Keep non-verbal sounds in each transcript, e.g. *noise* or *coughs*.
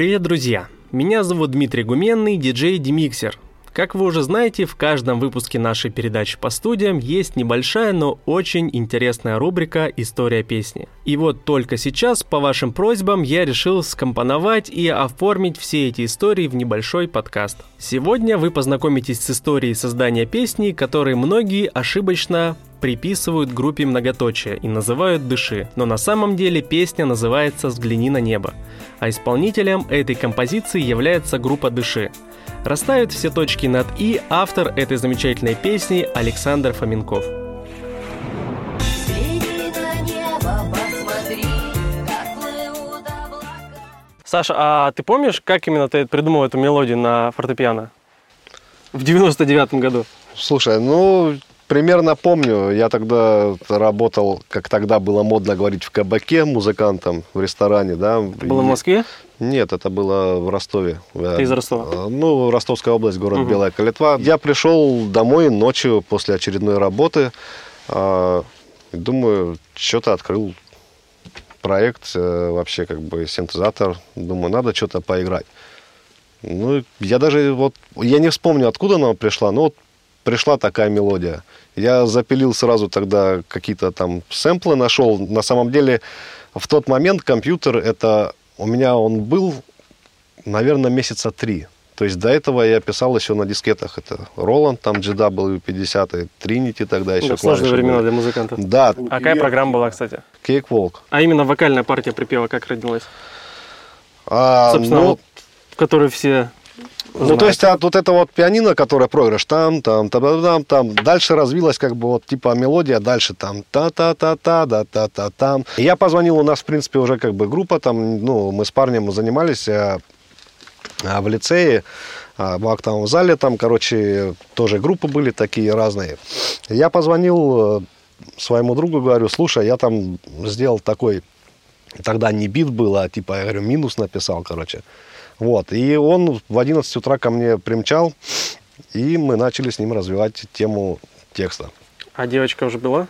Привет, друзья! Меня зовут Дмитрий Гуменный, диджей Демиксер. Как вы уже знаете, в каждом выпуске нашей передачи по студиям есть небольшая, но очень интересная рубрика «История песни». И вот только сейчас, по вашим просьбам, я решил скомпоновать и оформить все эти истории в небольшой подкаст. Сегодня вы познакомитесь с историей создания песни, которые многие ошибочно приписывают группе многоточия и называют «Дыши», но на самом деле песня называется «Взгляни на небо», а исполнителем этой композиции является группа «Дыши». Расставит все точки над «и» автор этой замечательной песни Александр Фоменков. Саша, а ты помнишь, как именно ты придумал эту мелодию на фортепиано? В 99-м году. Слушай, ну, примерно помню. Я тогда работал, как тогда было модно говорить, в кабаке музыкантом в ресторане, да. Было в Москве? Нет, это было в Ростове. Ты из Ростова? Э, ну, Ростовская область, город угу. Белая Калитва. Я пришел домой ночью после очередной работы. Э, думаю, что-то открыл проект, э, вообще как бы синтезатор. Думаю, надо что-то поиграть. Ну, я даже вот, я не вспомню, откуда она пришла, но вот пришла такая мелодия. Я запилил сразу тогда какие-то там сэмплы нашел. На самом деле, в тот момент компьютер, это у меня он был, наверное, месяца три. То есть до этого я писал еще на дискетах. Это Роланд, там GW50, Trinity тогда еще. Ну, сложные времена были. для музыкантов. Да. А какая я... программа была, кстати? Cakewalk. А именно вокальная партия припева как родилась? А, Собственно, ну, вот, в которой все ну, то есть, а вот это вот пианино, которое проигрыш, там, там, там, там, там, дальше развилась как бы вот типа мелодия, дальше там та-та-та-та, да-та-та, там. Я позвонил, у нас, в принципе, уже как бы группа там, ну, мы с парнем занимались а, а, в лицее, а, в актовом зале, там, короче, тоже группы были такие разные. Я позвонил своему другу, говорю, слушай, я там сделал такой, тогда не бит был, а типа, я говорю, минус написал, короче. Вот. И он в 11 утра ко мне примчал, и мы начали с ним развивать тему текста. А девочка уже была?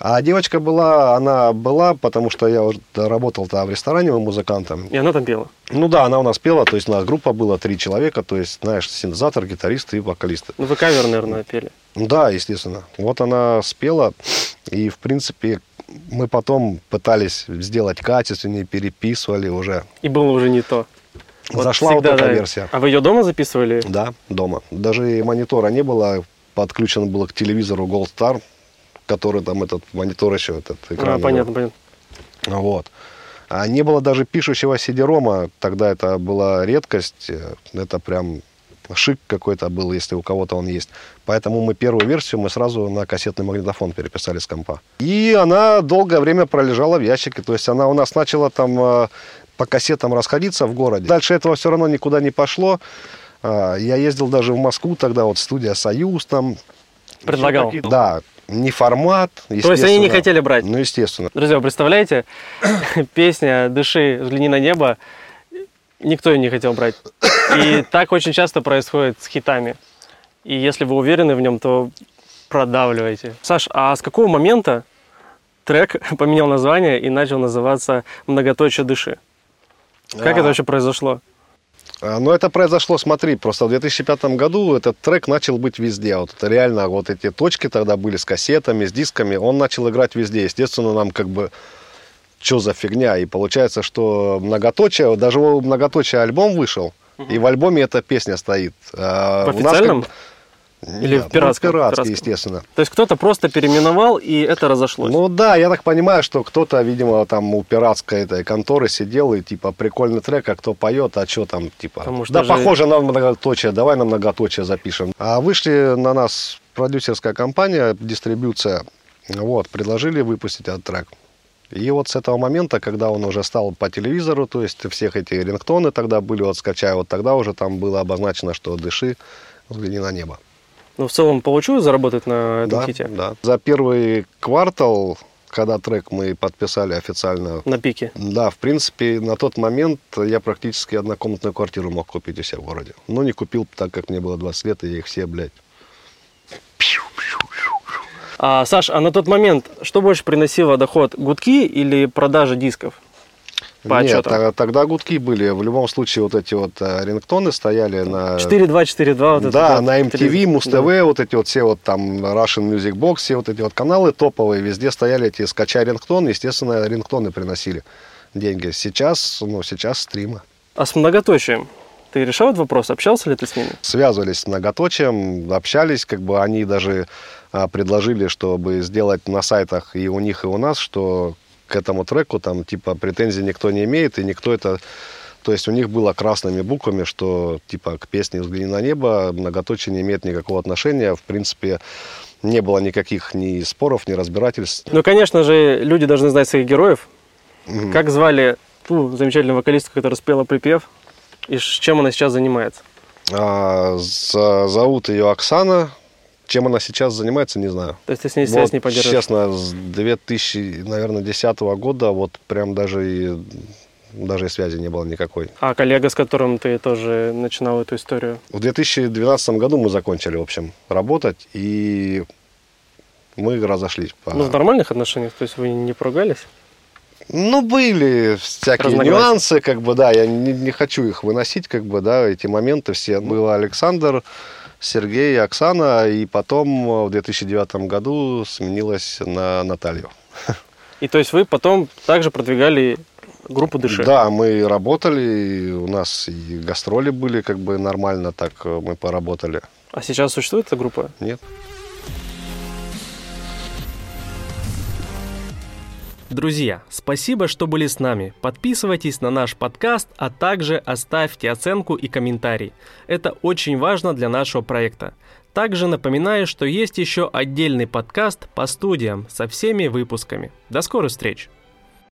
А девочка была, она была, потому что я уже работал там в ресторане музыкантом. И она там пела? Ну да, она у нас пела, то есть у нас группа была три человека, то есть, знаешь, синтезатор, гитарист и вокалисты. Ну вы кавер, наверное, пели? Да, естественно. Вот она спела, и в принципе мы потом пытались сделать качественнее, переписывали уже. И было уже не то? Вот Зашла всегда, вот эта да. версия. А вы ее дома записывали? Да, дома. Даже монитора не было, подключен был к телевизору Gold Star, который там этот монитор еще, этот экран. А, понятно, понятно. Вот. А не было даже пишущего CD-рома, тогда это была редкость, это прям шик какой-то был, если у кого-то он есть. Поэтому мы первую версию мы сразу на кассетный магнитофон переписали с компа. И она долгое время пролежала в ящике. То есть она у нас начала там э, по кассетам расходиться в городе. Дальше этого все равно никуда не пошло. А, я ездил даже в Москву, тогда вот студия «Союз» там. Предлагал? Да, не формат, То есть они не хотели брать? Ну, естественно. Друзья, вы представляете, *coughs* песня «Дыши, взгляни на небо», никто ее не хотел брать. И так очень часто происходит с хитами. И если вы уверены в нем, то продавливайте. Саш, а с какого момента трек *laughs* поменял название и начал называться «Многоточие дыши»? Как а... это вообще произошло? А, ну, это произошло, смотри, просто в 2005 году этот трек начал быть везде. Вот это реально, вот эти точки тогда были с кассетами, с дисками, он начал играть везде. Естественно, нам как бы, что за фигня? И получается, что многоточие, даже у многоточия альбом вышел, угу. и в альбоме эта песня стоит. А в официальном? Как или Нет, в пиратском? Ну, пиратский, естественно. То есть кто-то просто переименовал, и это разошлось? Ну да, я так понимаю, что кто-то, видимо, там у пиратской этой конторы сидел и типа прикольный трек, а кто поет, а что там, типа. Потому что да, же... похоже на многоточие, давай на многоточие запишем. А вышли на нас продюсерская компания, дистрибьюция, вот, предложили выпустить этот трек. И вот с этого момента, когда он уже стал по телевизору, то есть всех эти рингтоны тогда были, вот скачай, вот тогда уже там было обозначено, что дыши, взгляни на небо. Ну, в целом получилось заработать на этом да, хите? Да. За первый квартал, когда трек мы подписали официально... На пике? Да, в принципе, на тот момент я практически однокомнатную квартиру мог купить у себя в городе. Но не купил, так как мне было 20 лет, и я их все, блядь... А, Саш, а на тот момент что больше приносило доход, гудки или продажа дисков? по Нет, отчетам? тогда гудки были. В любом случае вот эти вот э, рингтоны стояли на... 4-2, 4-2. Вот да, вот на MTV, телевизор. Муз-ТВ, вот эти вот все вот там Russian Music Box, все вот эти вот каналы топовые, везде стояли эти скачай рингтон, естественно, рингтоны приносили деньги. Сейчас, ну, сейчас стримы. А с многоточием? Ты решал этот вопрос? Общался ли ты с ними? Связывались с многоточием, общались, как бы они даже а, предложили, чтобы сделать на сайтах и у них, и у нас, что к этому треку там типа претензий никто не имеет, и никто это... То есть у них было красными буквами, что типа к песне «Взгляни на небо» многоточие не имеет никакого отношения. В принципе, не было никаких ни споров, ни разбирательств. Ну, конечно же, люди должны знать своих героев. Мгм. Как звали ту замечательную вокалистку, которая спела припев? И чем она сейчас занимается? А, за- зовут ее Оксана. Чем она сейчас занимается, не знаю. То есть ты с ней связь Вот, не поддерживаешь? честно, с 2000, наверное, 10 года вот прям даже и, даже и связи не было никакой. А коллега, с которым ты тоже начинал эту историю? В 2012 году мы закончили, в общем, работать, и мы разошлись. по- Ну, в нормальных отношениях? То есть вы не поругались? Ну, были всякие нюансы, как бы, да, я не, не хочу их выносить, как бы, да, эти моменты все. Был Александр, Сергей, Оксана, и потом э, в 2009 году сменилась на Наталью. И то есть вы потом также продвигали группу Дыши? Да, мы работали, у нас и гастроли были, как бы нормально так э, мы поработали. А сейчас существует эта группа? Нет? Друзья, спасибо, что были с нами. Подписывайтесь на наш подкаст, а также оставьте оценку и комментарий. Это очень важно для нашего проекта. Также напоминаю, что есть еще отдельный подкаст по студиям со всеми выпусками. До скорых встреч!